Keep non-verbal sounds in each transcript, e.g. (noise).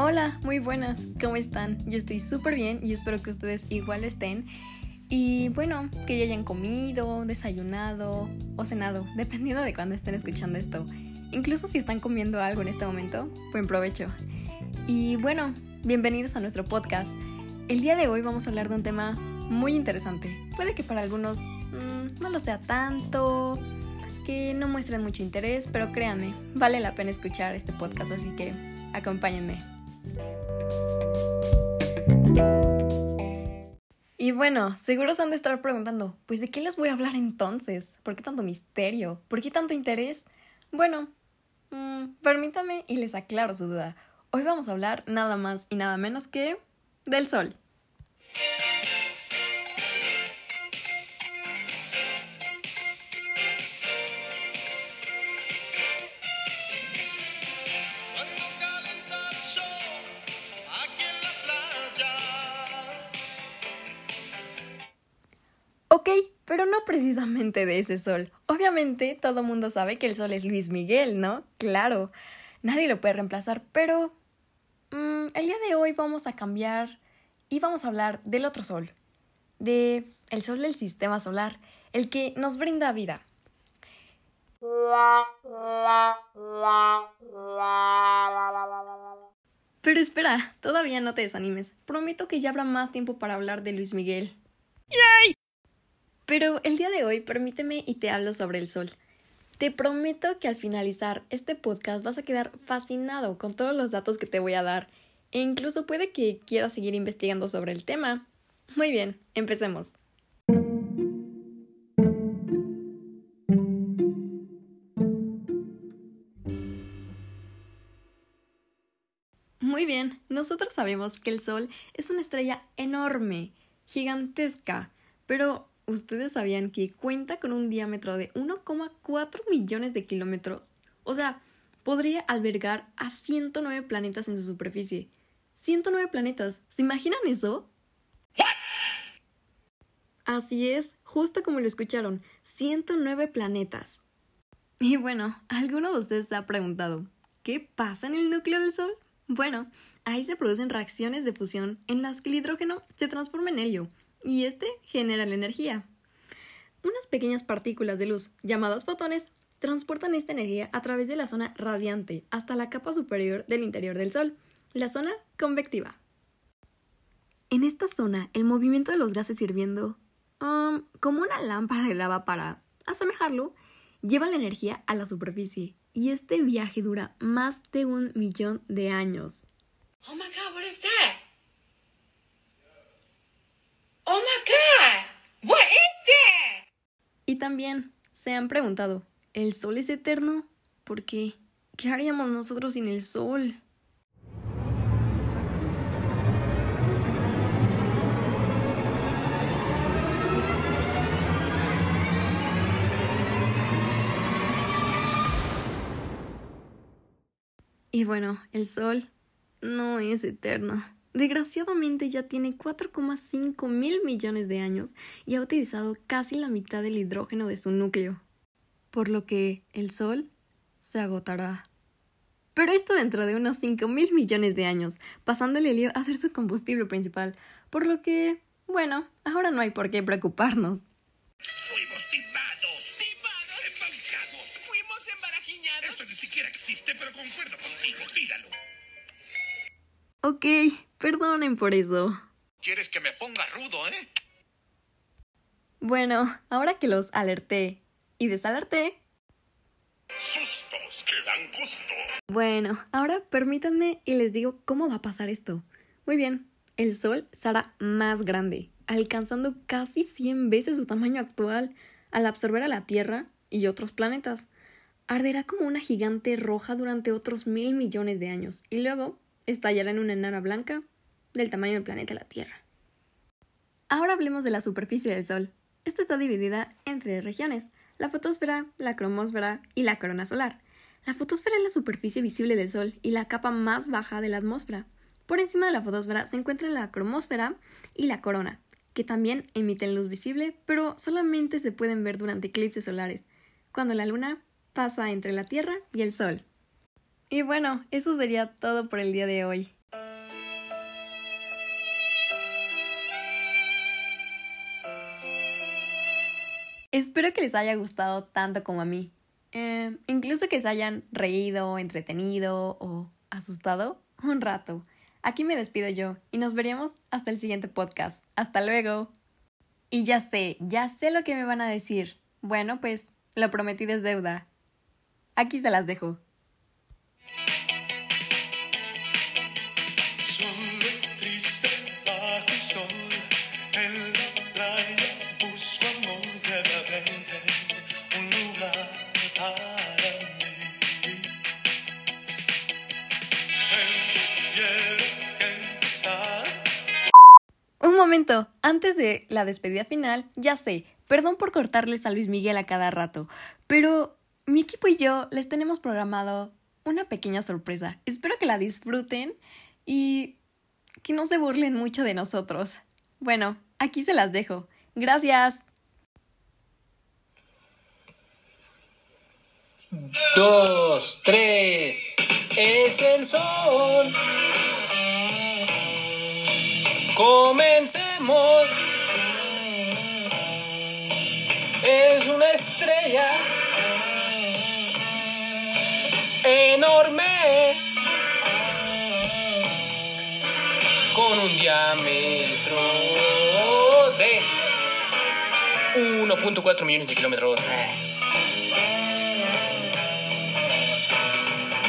Hola, muy buenas, ¿cómo están? Yo estoy súper bien y espero que ustedes igual estén. Y bueno, que ya hayan comido, desayunado o cenado, (laughs) dependiendo de cuándo estén escuchando esto. Incluso si están comiendo algo en este momento, buen provecho. Y bueno, bienvenidos a nuestro podcast. El día de hoy vamos a hablar de un tema muy interesante. Puede que para algunos mmm, no lo sea tanto, que no muestren mucho interés, pero créanme, vale la pena escuchar este podcast, así que acompáñenme. Y bueno, seguro se han de estar preguntando, pues de qué les voy a hablar entonces? ¿Por qué tanto misterio? ¿Por qué tanto interés? Bueno, mmm, permítame y les aclaro su duda. Hoy vamos a hablar nada más y nada menos que del sol. Ok, pero no precisamente de ese sol. Obviamente todo mundo sabe que el sol es Luis Miguel, ¿no? Claro, nadie lo puede reemplazar, pero mmm, el día de hoy vamos a cambiar y vamos a hablar del otro sol, de el sol del sistema solar, el que nos brinda vida. Pero espera, todavía no te desanimes. Prometo que ya habrá más tiempo para hablar de Luis Miguel. ¡Yay! Pero el día de hoy permíteme y te hablo sobre el sol. Te prometo que al finalizar este podcast vas a quedar fascinado con todos los datos que te voy a dar e incluso puede que quieras seguir investigando sobre el tema. Muy bien, empecemos. Muy bien, nosotros sabemos que el Sol es una estrella enorme, gigantesca, pero ¿ustedes sabían que cuenta con un diámetro de 1,4 millones de kilómetros? O sea, podría albergar a 109 planetas en su superficie. 109 planetas, ¿se imaginan eso? Así es, justo como lo escucharon, 109 planetas. Y bueno, ¿alguno de ustedes se ha preguntado, ¿qué pasa en el núcleo del Sol? Bueno, ahí se producen reacciones de fusión en las que el hidrógeno se transforma en helio y este genera la energía. Unas pequeñas partículas de luz, llamadas fotones, transportan esta energía a través de la zona radiante hasta la capa superior del interior del Sol, la zona convectiva. En esta zona, el movimiento de los gases hirviendo, um, como una lámpara de lava para asemejarlo, lleva la energía a la superficie y este viaje dura más de un millón de años. Oh what is that? Oh my god, what is that? Y también se han preguntado, ¿el sol es eterno? ¿Por qué? ¿Qué haríamos nosotros sin el sol? Y bueno, el Sol no es eterno. Desgraciadamente ya tiene 4,5 mil millones de años y ha utilizado casi la mitad del hidrógeno de su núcleo. Por lo que el Sol se agotará. Pero esto dentro de unos 5 mil millones de años, pasando el helio a ser su combustible principal. Por lo que, bueno, ahora no hay por qué preocuparnos. Fuimos timados. ¡Timados! Embarcados. ¡Fuimos embarajiñados! Esto ni siquiera existe, pero concuerdo contigo. Tíralo. Ok, perdonen por eso. ¿Quieres que me ponga rudo, eh? Bueno, ahora que los alerté y desalerté, Sustos que dan gusto. Bueno, ahora permítanme y les digo cómo va a pasar esto. Muy bien, el Sol se hará más grande, alcanzando casi 100 veces su tamaño actual al absorber a la Tierra y otros planetas. Arderá como una gigante roja durante otros mil millones de años y luego estallará en una enana blanca del tamaño del planeta la Tierra. Ahora hablemos de la superficie del Sol. Esta está dividida en tres regiones, la fotosfera, la cromósfera y la corona solar. La fotosfera es la superficie visible del Sol y la capa más baja de la atmósfera. Por encima de la fotosfera se encuentran la cromósfera y la corona, que también emiten luz visible, pero solamente se pueden ver durante eclipses solares, cuando la luna pasa entre la Tierra y el Sol. Y bueno, eso sería todo por el día de hoy. Espero que les haya gustado tanto como a mí. Eh, incluso que se hayan reído, entretenido o asustado un rato. Aquí me despido yo y nos veremos hasta el siguiente podcast. Hasta luego. Y ya sé, ya sé lo que me van a decir. Bueno, pues lo prometido es deuda. Aquí se las dejo. Momento, antes de la despedida final, ya sé, perdón por cortarles a Luis Miguel a cada rato, pero mi equipo y yo les tenemos programado una pequeña sorpresa. Espero que la disfruten y que no se burlen mucho de nosotros. Bueno, aquí se las dejo. Gracias. Dos, tres, es el sol. Comencemos. Es una estrella enorme con un diámetro de 1.4 millones de kilómetros.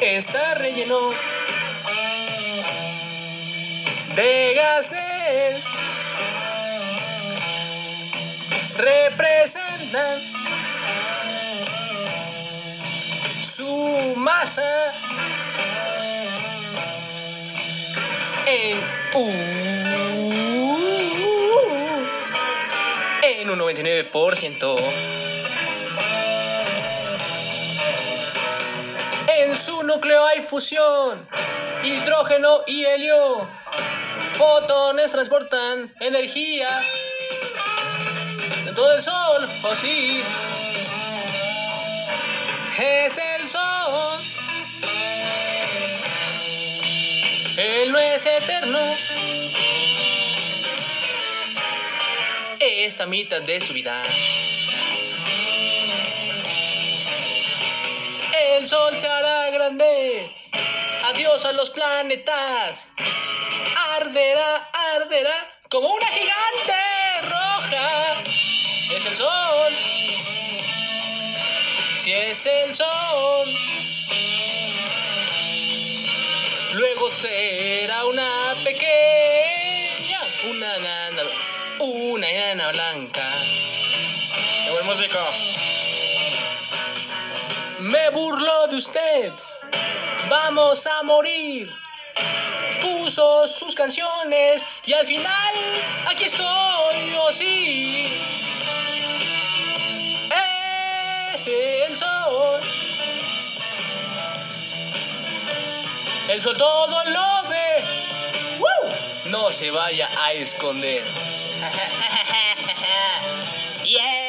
Está relleno de gases representan su masa en un, en un 99%. En su núcleo hay fusión, hidrógeno y helio. Fotones transportan energía dentro del sol, o sí. Es el sol. Él no es eterno. Esta mitad de su vida. El sol se hará grande. Adiós a los planetas. Arderá, arderá como una gigante roja. Es el sol. Si es el sol. Luego será una pequeña, una enana, una enana blanca. ¡Qué buen músico! Me burlo de usted. Vamos a morir. Puso sus canciones y al final aquí estoy, oh sí. Es el sol. El sol todo lo ve. ¡Woo! No se vaya a esconder. (laughs) yeah.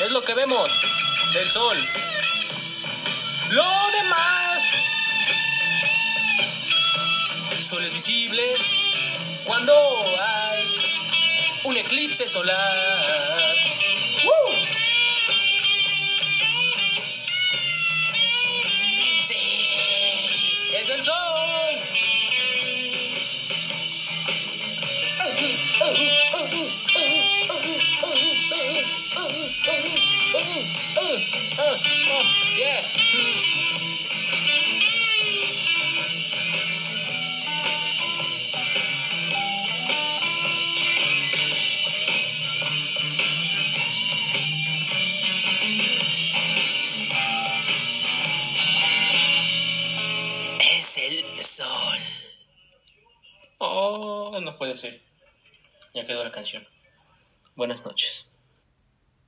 Es lo que vemos del sol. Lo demás. El sol es visible cuando hay un eclipse solar. Es el sol. Oh, no puede ser. Ya quedó la canción. Buenas noches.